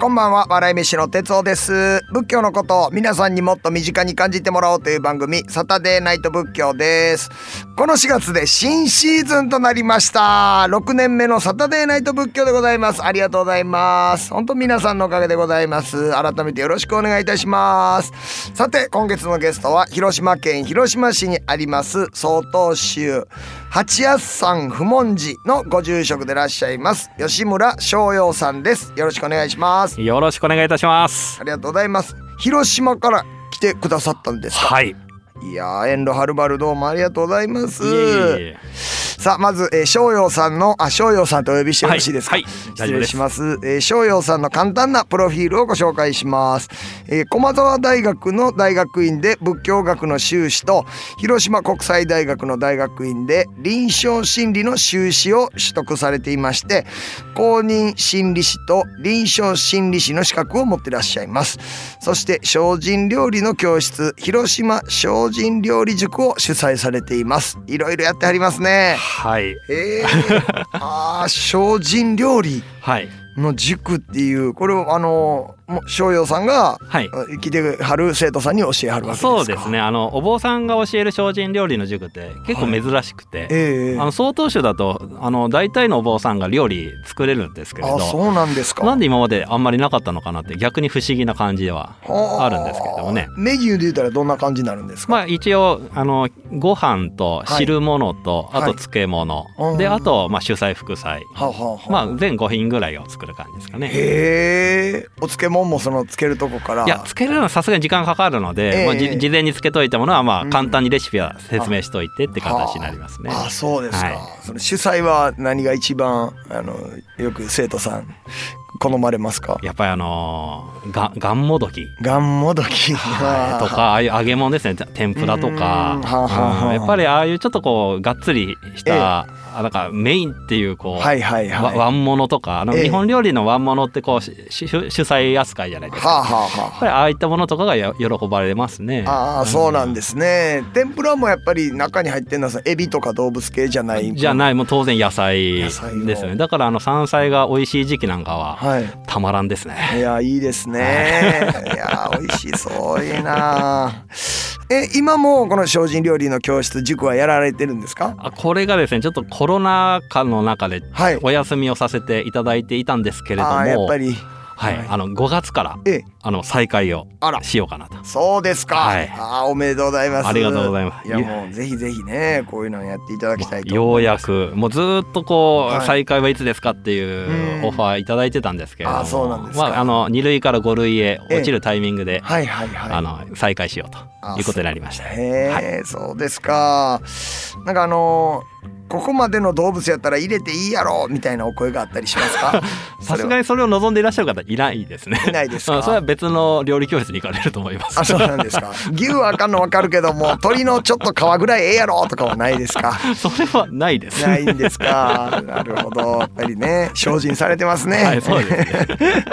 こんばんは。笑い飯の哲夫です。仏教のことを皆さんにもっと身近に感じてもらおうという番組サタデーナイト仏教です。この4月で新シーズンとなりました。6年目のサタデーナイト仏教でございます。ありがとうございます。本当皆さんのおかげでございます。改めてよろしくお願いいたします。さて今月のゲストは広島県広島市にあります曹洞宗。八安山不問寺のご住職でいらっしゃいます。吉村翔陽さんです。よろしくお願いします。よろしくお願いいたします。ありがとうございます。広島から来てくださったんですか？はい。いやー遠路はるばるどうもありがとうございますさあまず、えー、翔陽さんのあ翔陽さんとお呼びしてよろしいですか、はいはい失礼します。えー翔陽さんの簡単なプロフィールをご紹介します、えー駒沢大学の大学院で仏教学の修士と広島国際大学の大学院で臨床心理の修士を取得されていまして公認心理師と臨床心理師の資格を持っていらっしゃいます。そして精進料理の教室広島精進料理塾を主催されています。いろいろやってはりますねはい。えー、あー精進料理はい。の塾っていうこれをあのもう翔陽さんがはい。あ来てはる生徒さんに教えはるわけですか。そうですね。あのお坊さんが教える精進料理の塾って結構珍しくて、ええ。あの曹洞宗だとあの大体のお坊さんが料理作れるんですけれどあそうなんですか。なんで今まであんまりなかったのかなって逆に不思議な感じでははあるんですけれどもねメニューで言ったらどんな感じになるんですか、まあ一応あのご飯と汁物と、はい。あと漬物、はいであと、まあ、主菜副菜。はあはあはあ。まあ全5品ぐらいを作る感じですかね。へえ。お漬物もその漬けるとこから。いやつけるのはさすがに時間かかるので、ええ。まあ、じ事前につけといたものはまうん。あ簡単にレシピは説明しといてって形になりますね。あ。そうですか、はい。その主菜は何が一番あのよく生徒さん好まれますか？やっぱりあのーががんもどきがんもどき、はい。とかああいう揚げ物ですね。天ぷらとか。うん。やっぱりああいうちょっとこうがっつりした、あなんかメインっていうこう、はいはいはい。わワン物とかあのええ。日本料理のワン物ってこう主主菜扱いじゃないですか。はあはあやっはぱりああいったものとかがや喜ばれますね。あああそうなんですね。天ぷらもやっぱり中に入ってるのはエビとか動物系じゃないじゃないもう当然野菜ですよね。だからあの山菜が美味しい時期なんかははい。たまらんですね。いやいいですね。いや美味しそういいなえ今もこの精進料理の教室塾はやられてるんですか？あこれがですねちょっとコロナ禍の中ではい。お休みをさせていただいていたんですけれども。ああやっぱりはい。はい。あの5月からええ。あの再開をしようかなと。そうですか、はい。ああおめでとうございます。ありがとうございます。いやもうぜひぜひねこういうのをやっていただきたいとようやくもうずーっとこはい。う再開はいつですかっていううん。オファーいただいてたんですけれども。あそうなんですか。まああの2類から5類へ落ちるタイミングではいはいはい。あの再開しようということになりました。へえ、そうですか。なんかあのここまでの動物やったら入れていいやろみたいなお声があったりしますか？さすがにそれを望んでいらっしゃる方いないですね。いないですか？う んそれは別の料理教室に行かれると思います。あそうなんですか 牛はあかんの分かるけども鶏のちょっと皮ぐらいええやろとかはないですか？それはないです。ないんですか？なるほどやっぱりね精進されてますね、はい、そうですね。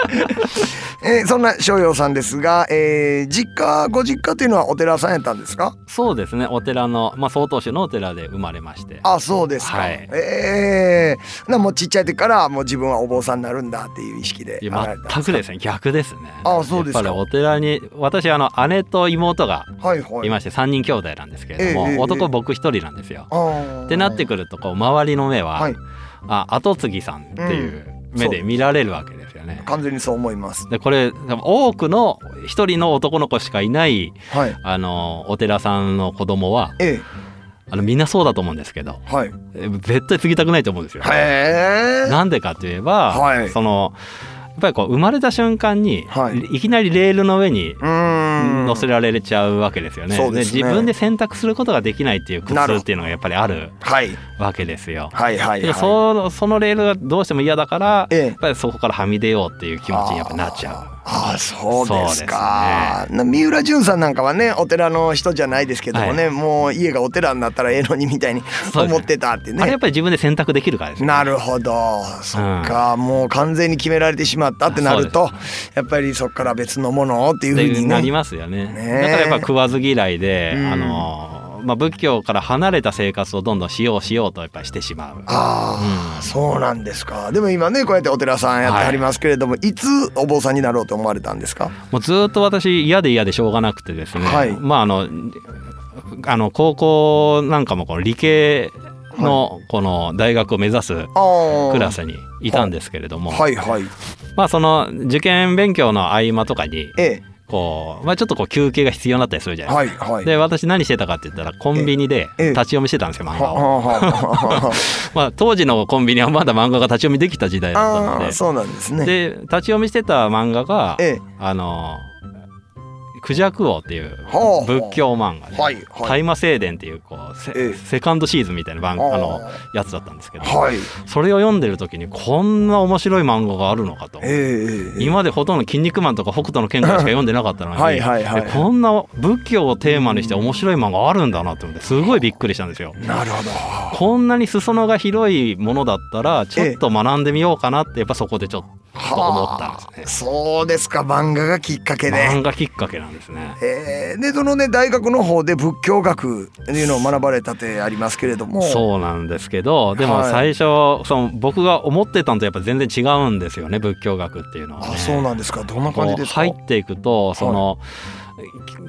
えーそんな翔陽さんですが、えー実家ご実家というのはお寺さんやったんですか？そうですね。お寺の、まあ、曹洞宗のお寺で生まれまして。あそうですか、はい。ええ。なもうちっちゃい時からもう自分はお坊さんになるんだっていう意識で。全くですね。逆ですね。あそうですか。お寺に、私、あの、姉と妹がはいはい。いまして、3人兄弟なんですけれども、ええええ男僕一人なんですよ。ってなってくると、こう、周りの目は、はい。あ、後継ぎさんっていう目で見られるわけですよね。完全にそう思います。でこれ多くの一人の男の子しかいないはい。あのお寺さんの子供はえあのみんなそうだと思うんですけどえはい。え絶対継ぎたくないと思うんですよ。なんでかといえば、はい。そのぱりこう生まれた瞬間に、はい。い、きなりレールの上に乗せられちゃうわけですよね。ですね。自分で選択することができないっていう苦痛っていうのがやっぱりあるはい。わけですよ。はいはいではい。そのそのレールがどうしても嫌だから、ええ。やっぱりそこからはみ出ようっていう気持ちにやっぱなっちゃう。ああそうですか。な三浦淳さんなんかはねお寺の人じゃないですけどもね、もう家がお寺になったらええのにみたいに思ってたってね。あれやっぱり自分で選択できるからですよね。なるほど。そっか、もう完全に決められてしままったってなるとやっぱりそこから別のものっていうふうに、ね、なりますよね。ね。だからやっぱ食わず嫌いで、うん。あのまあ、仏教から離れた生活をどんどんしようしようとやっぱりしてしまう。ああ、うん。そうなんですか。でも今ねこうやってお寺さんやってはりますけれども、い、つお坊さんになろうと思われたんですか？もうずっと私嫌で嫌でしょうがなくてですね、はい。まああのあの高校なんかもこの理系のこの大学を目指すクラスにいたんですけれども、はいはい。まあその受験勉強の合間とかにえこう、まあ、ちょっとこう休憩が必要になったりするじゃえないですか。はいはい。で私何してたかって言ったらコンビニでええ。立ち読みしてたんですよ漫画を。まあ、当時のコンビニはまだ漫画が立ち読みできた時代だったので。ああそうなんですね。で立ち読みしてた漫画がええ。あのクジャク王っていうはあ仏教漫画ではいはい。大麻聖伝っていうこうセ,、ええ。セカンドシーズンみたいな番あのあやつだったんですけどはい。それを読んでる時にこんな面白い漫画があるのかと。え今までほとんど「筋肉マン」とか「北斗の拳」ぐらいしか読んでなかったのにはいはいはい。えこんな仏教をテーマにして面白い漫画あるんだなって思ってすごいびっくりしたんですよ。なるほど。こんなに裾野が広いものだったらちょっと学んでみようかなってやっぱそこでちょっと思ったんですね。そうですか漫画がきっかけで漫画きっかけなんですね。えー、でそのね大学の方で仏教学っていうのを学ばれたってありますけれどもそうなんですけどでもはい最初、その僕が思ってたのとやっぱ全然違うんですよね仏教学っていうのは、ね。あそうなんですかどんな感じですか？入っていくとその、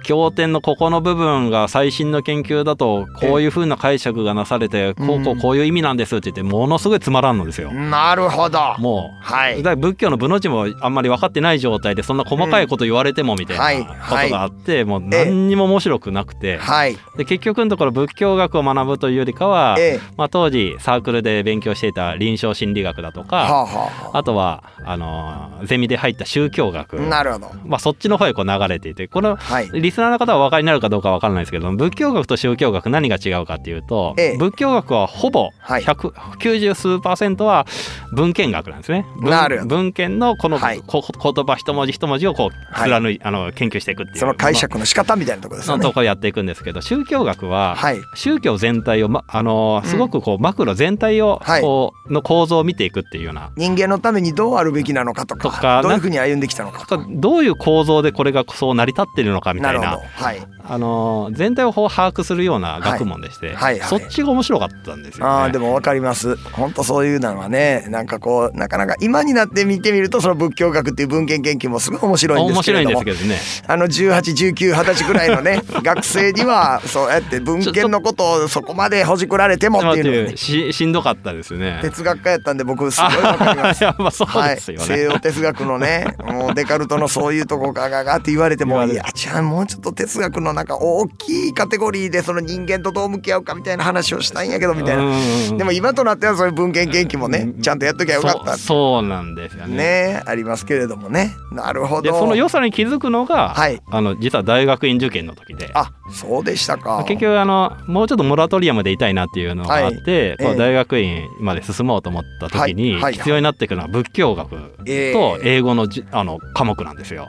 経典のここの部分が最新の研究だとこういう風な解釈がなされてこうこうこういう意味なんですって言ってものすごいつまらんのですよ。なるほど。もうはい。だ仏教の部の字もあんまり分かってない状態でそんな細かいこと言われてもみたいはい。なことがあって、もう何にも面白くなくて、はい。で結局のところ仏教学を学ぶというよりかは、ええ。まあ、当時サークルで勉強していた臨床心理学だとか、はあ、とはあのゼミで入った宗教学、あ、なるほど。まあ、そっちの方へこう流れていてこのはい。リスナーの方はお分かりになるかどうかわからないですけど仏教学と宗教学何が違うかっていうと、ええ。仏教学はほぼはい。190数パーセントは文献学なんですね。文文献のこの、はい。こ言葉一文字一文字をこうはい。貫い、あの研究していくっていう。その解釈の仕方みたいなところですよね。のところやっていくんですけど宗教学は、はい。宗教全体を、ま、あのうん。すごくこうマクロ全体をはい。こうの構造を見ていくっていうような。人間のためにどうあるべきなのかとかとかどういうふうに歩んできたのかとか。どういう構造でこれがそう成り立ってるのかみたないるほなどはいあの全体を把握するような学問でして、はいはいはいそっちが面白かったんですよね。ああでもわかります本当そういうのはねなんかこうなかなか今になって見てみるとその仏教学っていう文献研究もすごい面白いんです面白いんけれどもですけどね。あの181920歳ぐらいのね 学生にはそうやって文献のことをそこまでほじくられてもっていうのはねししんどかったですね。哲学家やったんで僕すごいわかります。やまあそうはい、ですよね。西洋哲学のねもうデカルトのそういうとこがががって言われてもいやじゃあもうちょっと哲学のなんか大きいカテゴリーでその人間とどう向き合うかみたいな話をしたいんやけどみたいな。なでも今となってはそういう文献研究もねうんちゃんとやっときゃよかったそうなんですよね。ねありますけれどもねなるほどでその良さに気づくのが、はいあの実は大学院受験の時で。あそうでしたか結局あのもうちょっとモラトリアムでいたいなっていうのがあって、はいええこう大学院まで進もうと思った時に必要になってくるのは仏教学ええと英語のじあの科目なんですよ。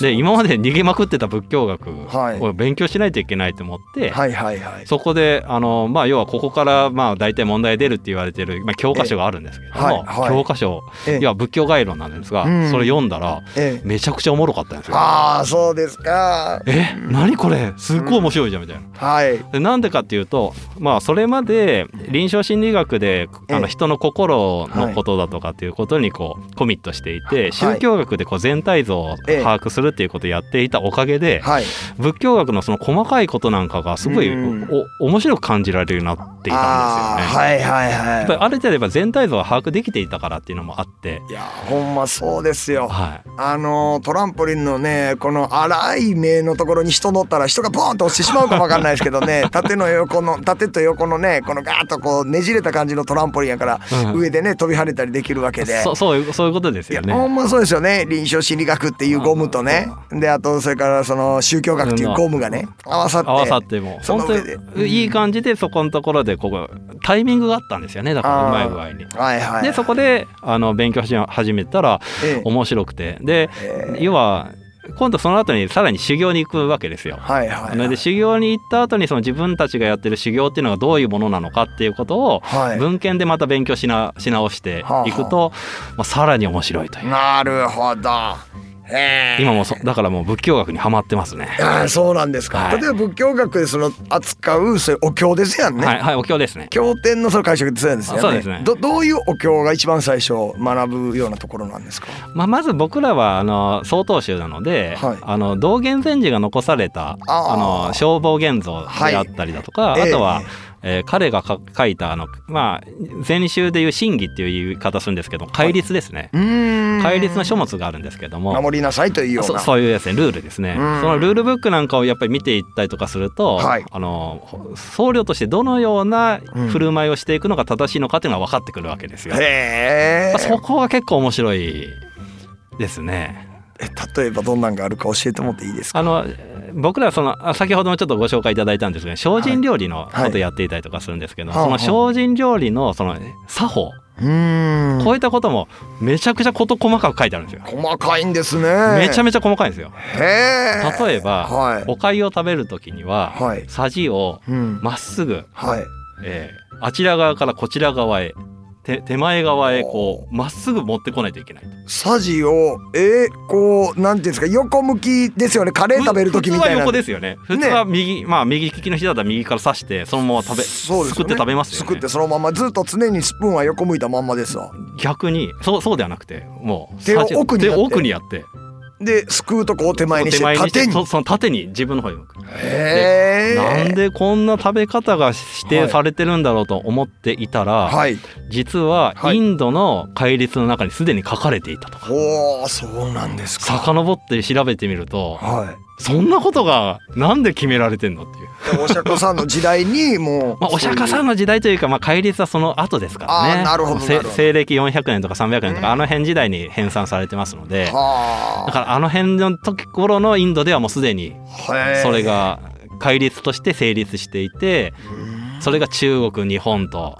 で今まで逃げまくってた仏教学はい。を勉強しないといけないと思って、はいはいはい。そこであの、まあ、要はここからまあ大体問題出るって言われてる、まあ、教科書があるんですけども、えはいはい。教科書ええ。いや仏教概論なんですが、うん。それ読んだらええ。めちゃくちゃおもろかったんですよ。ああそうですか。え何これ？すっごい面白いじゃんみたいな。はい。でなんでかっていうとまあそれまで臨床心理学であえ。えの人の心のことだとかっていうことにこうコミットしていてい。宗教学でこう全体像をええ把握するっていうことをやっていたおかげではい。仏教学のその細かいことなんかがすごいうんお面白く感じられるようになっていたんですよね。あーはいはいやっぱりはある程度全体像を把握できていたからっていうのもあって、いいやほんまそうですよ。はあのトランポリンのねこの荒い目のところに人乗ったら人がボーンと落ちてしまうかもわかんないですけどね。縦の横の縦と横のねこのガーッとこうねじれた感じのトランポリンやから、うん。上でね飛び跳ねたりできるわけい、で。そそういうそういうことですよね。ほんまそうですよね。臨床心理学っていうゴムとね。であとそれからその宗教学っていうゴムがね合わさって合わさっても本当にいい感じでそこのところでここタイミングがあったんですよね。だからうまい具合に。はいはい。でそこであの勉強し始めたらええ。面白くて。でええ。要は今度その後にさらに修行に行くわけですよ。はいはい、はい、で修行に行った後にその自分たちがやってる修行っていうのがどういうものなのかっていうことをはい。文献でまた勉強しなし直していくと、まあ、さらに面白いという。なるほど今もそだからもう仏教学にはまってますね。ああそうなんですか、はい。例えば仏教学でその扱うそれお経ですやんね、はい、はい、お経ですね。経典のその解釈ってそうなんですよね。そうですね。どどういうお経が一番最初学ぶようなところなんですか？まあ、まず僕らはあの曹洞宗なので、はい。あの道元禅師が残されたあー。あの消防現像であったりだとか、はいあとはえ、えー彼がか書いたあの、まあ、禅宗でいう真偽っていう言い方するんですけど戒律ですね、うーん。戒律の書物があるんですけども。守りなさいというような。そそういうですねルールですね、うん。そのルールブックなんかをやっぱり見ていったりとかすると、はい。あの僧侶としてどのような振る舞いをしていくのが正しいのかっていうのが分かってくるわけですよ。へそこが結構面白いですね。え例えばどんなんがあるか教えてもらっていいですか？あの僕らはそのあ先ほどもちょっとご紹介いただいたんですが精進料理のことをやっていたりとかするんですけど、はい。その精進料理のその作法、うーん。こういったこともめちゃくちゃ事細かく書いてあるんですよ。細かいんですね。めちゃめちゃ細かいんですよ。例えば、はい。お粥を食べる時には、はい。さじをうん。まっすぐ、はい。えーあちら側からこちら側へ手手前側へこうまっすぐ持ってこないといけないと。サジをえー、こうなんていうんですか横向きですよね。カレー食べる時みたいな。普通は横ですよね。普通は右、まあ右利きの人だったら右から刺してそのまま食べ、そうですよね。すくって食べますよね。すくってそのままずっと常にスプーンは横向いたまんまですわ逆にそうそうではなくてもう手を奥にやってですくうとこを手前にして縦に。そその縦に自分の方に向く。へえなんでこんな食べ方が指定されてるんだろうと思っていたら、はい。実ははい。インドの戒律の中にすでに書かれていたとか、おおそうなんですか。遡って調べてみるとはいそんなことがなんで決められてんのっていう、でお釈迦さんの時代にもう まあ、お釈迦さんんの時代というか、まあ、戒律はその後ですからね。なるほど西暦400年とか300年とか、うん。あの辺時代に編纂されてますので。はだからあの辺の時頃のインドではもうすでにあそれが戒律として成立していてそれが中国日本とは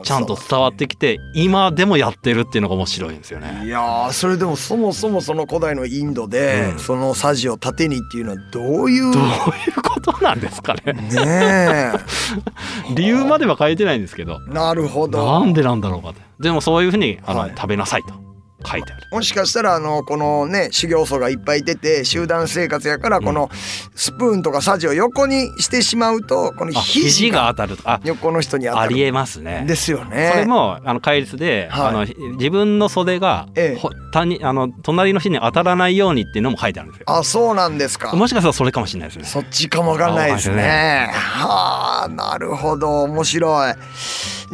あちゃんと伝わってきて今でもやってるっていうのが面白いんですよね。いやーそれでもそもそもその古代のインドで、うん。そのサジを縦にっていうのはどういうどういうことなんですかね。ね 理由までは書いてないんですけど。えなるほど。なんでなんだろうかって。でもそういうふうにあの、はい。食べなさいと書いてある。もしかしたらあのこのね修行僧がいっぱい出て集団生活やからこのスプーンとかサジを横にしてしまうとこのあ肘が当たるとあ横の人に当たるありえますね。ですよね。それもあの戒律で、はいあの自分の袖が、ええほ他にあの隣の人に当たらないようにっていうのも書いてあるんですよ。あそうなんですか。もしかしたらそれかもしれないですね。そっちかもわかんないですね。はあなるほど面白い。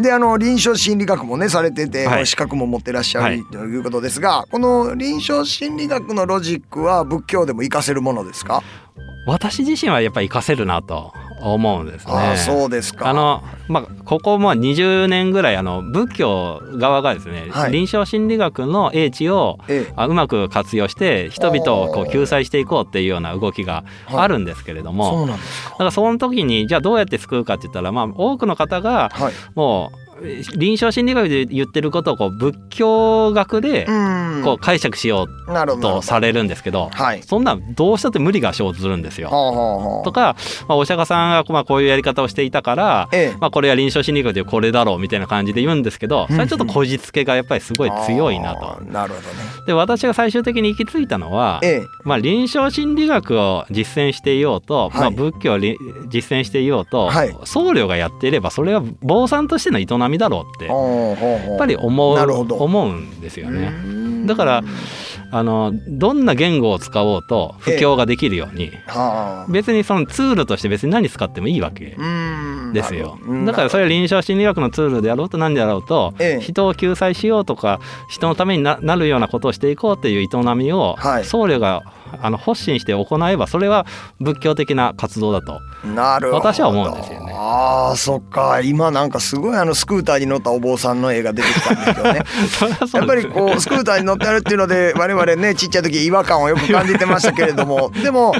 であの臨床心理学もねされてて、はい資格も持ってらっしゃはいるということですが、この臨床心理学のロジックは仏教でも活かせるものですか？私自身はやっぱり活かせるなと思うんですね。あそうですか。あのまあ、ここも20年ぐらいあの仏教側がですね、はい臨床心理学の英知をええあうまく活用して人々をこう救済していこうっていうような動きがはいあるんですけれども、そうなんですか。だからその時にじゃあどうやって救うかって言ったら、まあ、多くの方がはい。臨床心理学で言ってることをこう仏教学でうん。こう解釈しよう。とされるんですけど、はい。そんなんどうしたって無理が生ずるんですよ。とか、まあ、お釈迦さんがまあこういうやり方をしていたから、ええ。まあ、これは臨床心理学でこれだろうみたいな感じで言うんですけどそれはちょっとこじつけがやっぱりすごい強いなあと。ーなるほどね。で私が最終的に行き着いたのは、ええ。まあ、臨床心理学を実践していようと、はいまあ、仏教をり実践していようと、はい僧侶がやっていればそれは坊さんとしての営みだろうってやっぱり思う思うんですよね。うん。だからあのどんな言語を使おうと布教ができるように、はあ。別にそのツールとして別に何使ってもいいわけうん。ですよ。だからそれは臨床心理学のツールであろうと何であろうと、ええ。人を救済しようとか人のためにななるようなことをしていこうっていう営みを、はい。僧侶があの発信して行えばそれは仏教的な活動だと。なるほど。私は思うんですよね。ああそっか。今なんかすごいあのスクーターに乗ったお坊さんの絵が出てきたんですけど ね。やっぱりこうスクーターに乗ってあるっていうので我々ねちっちゃい時違和感をよく感じてましたけれども。でも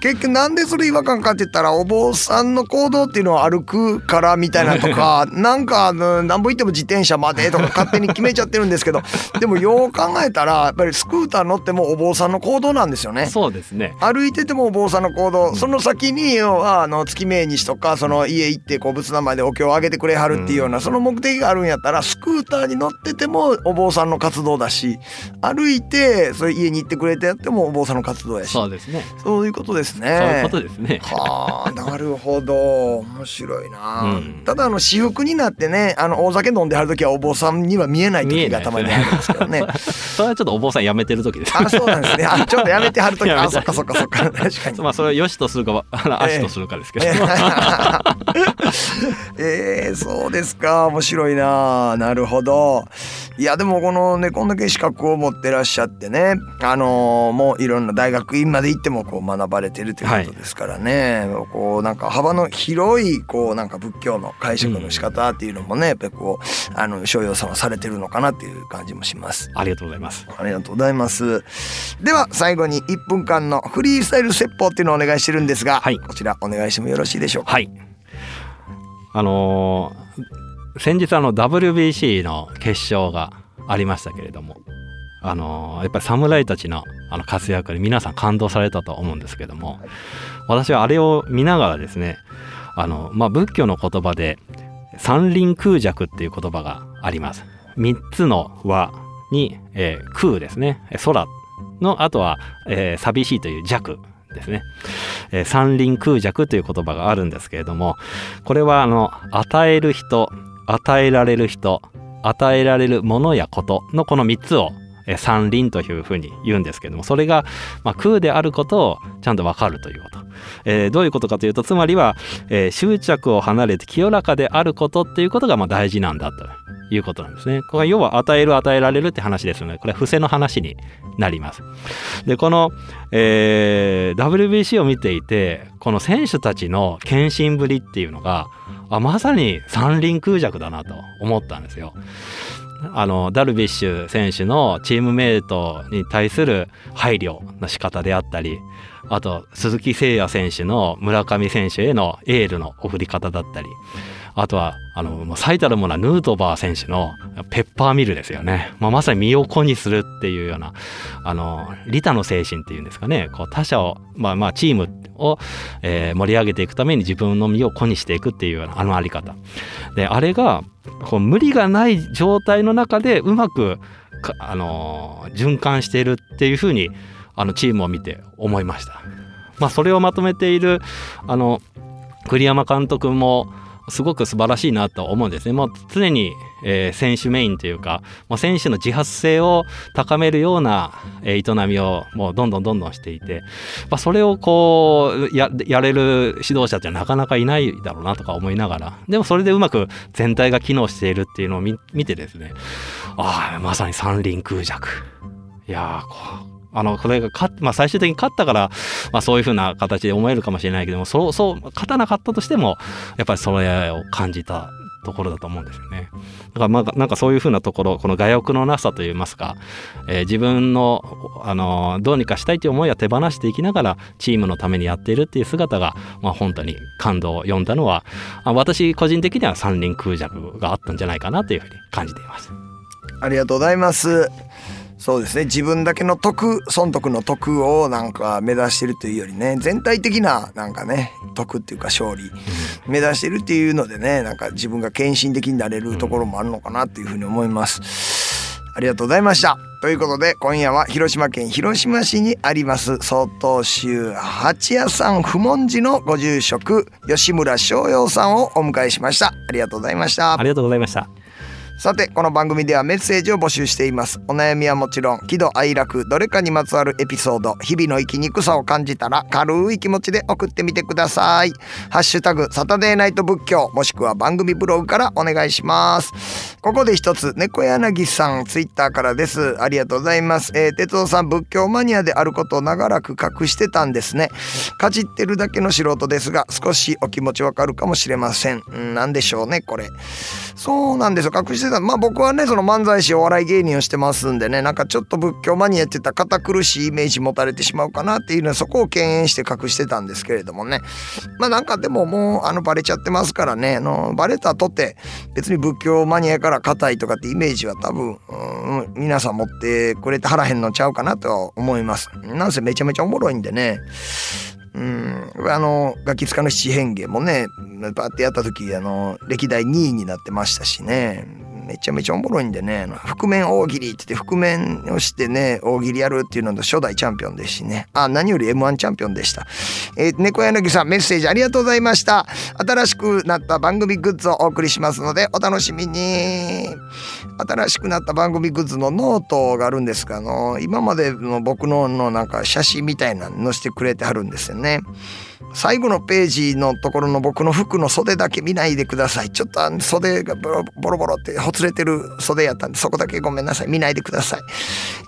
結局なんでそれ違和感かって言ったらお坊さんの行動っていうのは歩くからみたいなとか なんかあのなんぼ言っても自転車までとか勝手に決めちゃってるんですけど。でもよう考えたらやっぱりスクーター乗ってもお坊さんの行動なんですよね。そうですね。歩いててもお坊さんの行動、その先に要はあの月命日とかその家行ってこう仏壇までお経をあげてくれはるっていうような、その目的があるんやったらスクーターに乗っててもお坊さんの活動だし歩いてそういう家に行ってくれてやってもお坊さんの活動やし。そうですね。そういうことですね。そういうことですね。はあなるほど。面白いな、うん。ただあの私服になってねあの大酒飲んではる時はお坊さんには見えない時がたまにあるんですけどね。それはちょっとお坊さん辞めてる時です。あそうなんですね。あちょっとやめてはる時あそっかそっかそっか確かに。まあそれを良しとするか悪しとするかですけど、えー、そうですか面白いななるほどいやでもこのねこんだけ資格を持ってらっしゃってねあのーもういろんな大学院まで行ってもこう学ばれてるということですからね、こうなんか幅の広いこうなんか仏教の解釈の仕方っていうのもね、やっぱりこうあの商用さんはされてるのかなっていう感じもします。ありがとうございますありがとうございます。では最後に1分間のフリースタイル説法っていうのをお願いしてるんですが、はい。こちらお願いしてもよろしいでしょうか？はい。あのー先日あの WBC の決勝がありましたけれどもあのーやっぱり侍たちのあの活躍に皆さん感動されたと思うんですけども私はあれを見ながらですねあの、まあ、仏教の言葉で三輪空弱っていう言葉があります。三つの和に、えー空ですね。えー空のあとは、えー寂しいという弱ですね、えー三輪空弱という言葉があるんですけれどもこれはあの与える人与えられる人与えられるものやことのこの3つを三輪というふうに言うんですけれどもそれが、まあ、空であることをちゃんと分かるということ、えーどういうことかというとつまりは、えー執着を離れて清らかであることっていうことがまあ大事なんだと。いうことなんですね。これは要は与える与えられるって話ですのでこれは伏せの話になります。でこの、えー WBC を見ていてこの選手たちの献身ぶりっていうのがあまさに三輪空弱だなと思ったんですよ。あのダルビッシュ選手のチームメイトに対する配慮の仕方であったりあと鈴木誠也選手の村上選手へのエールの送り方だったりあとはあの最たるものはヌートバー選手のペッパーミルですよね、まあ、まさに身を粉にするっていうようなあの利他の精神っていうんですかね。こう他者を、まあ、まあチームを、えー盛り上げていくために自分の身を粉にしていくっていうようなあのあり方。であれがこう無理がない状態の中でうまくあの循環しているっていうふうにあのチームを見て思いました。まあ、それをまとめているあの栗山監督もすごく素晴らしいなと思うんですね。もう常に、えー選手メインというか、もう選手の自発性を高めるような、えー営みをもうどんどんどんどんしていて、まあ、それをこうやれる指導者ってなかなかいないだろうなとか思いながらでもそれでうまく全体が機能しているっていうのを見てですねああまさに三輪空弱いやーあのこれが勝、まあ、最終的に勝ったから、まあ、そういうふうな形で思えるかもしれないけどもそうそう勝たなかったとしてもやっぱりそれを感じたところだと思うんですよね。だからまあなんかそういうふうなところこの我欲のなさといいますか、えー自分の、あのどうにかしたいという思いは手放していきながらチームのためにやっているっていう姿が、まあ、本当に感動を読んだのは私個人的には三輪空弱があったんじゃないかなというふうに感じています。ありがとうございます。そうですね自分だけの得損得の得をなんか目指してるというよりね全体的ななんかね得っていうか勝利目指してるっていうのでねなんか自分が献身的になれるところもあるのかなっていうふうに思います。ありがとうございました。ということで今夜は広島県広島市にあります曹洞宗八屋さん不問寺のご住職吉村翔陽さんをお迎えしました。ありがとうございましたあ。りがとうございました。さてこの番組ではメッセージを募集しています。お悩みはもちろん喜怒哀楽どれかにまつわるエピソード日々の生きにくさを感じたら軽い気持ちで送ってみてください。ハッシュタグサタデーナイト仏教もしくは番組ブログからお願いします。ここで一つ猫柳さんツイッターからです。ありがとうございます、えー、哲夫さん仏教マニアであることを長らく隠してたんですね。かじってるだけの素人ですが少しお気持ちわかるかもしれません。んなんでしょうねこれ。そうなんですよ。隠ししてた。まあ僕はねその漫才師お笑い芸人をしてますんでねなんかちょっと仏教マニアって言ったら堅苦しいイメージ持たれてしまうかなっていうのはそこを敬遠して隠してたんですけれどもね。まあなんかでももうあのバレちゃってますからねあのバレたとって別に仏教マニアから硬いとかってイメージは多分、うん、皆さん持ってくれて腹へんのちゃうかなとは思います。なんせめちゃめちゃおもろいんでね。うん、あのガキ使の七変化もねバーってやった時あの歴代2位になってましたしね。めちゃめちゃおもろいんでね覆面大喜利って言って覆面をしてね大喜利やるっていうのと初代チャンピオンですしね。あ何より m 1チャンピオンでした、えー、猫柳さんメッセージありがとうございました。新しくなった番組グッズをお送りしますのでお楽しみに。新しくなった番組グッズのノートがあるんですがあの今までの僕ののなんか写真みたいなの載せてくれてはるんですよね。最後のページのところの僕の服の袖だけ見ないでください。ちょっとあの袖がボロボロボロってほつれてる袖やったんで、そこだけごめんなさい。見ないでください。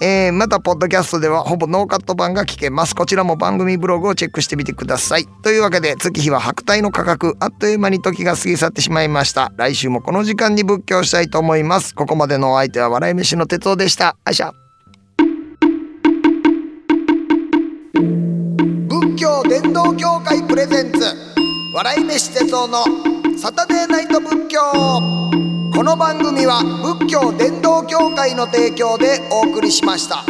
えー、また、ポッドキャストではほぼノーカット版が聞けます。こちらも番組ブログをチェックしてみてください。というわけで、月日は白帯の価格、あっという間に時が過ぎ去ってしまいました。来週もこの時間に仏教したいと思います。ここまでのお相手は笑い飯の哲夫でした。あいしゃ。仏教伝道協会プレゼンツ笑い飯哲夫のサタデーナイト仏教この番組は仏教伝道協会の提供でお送りしました。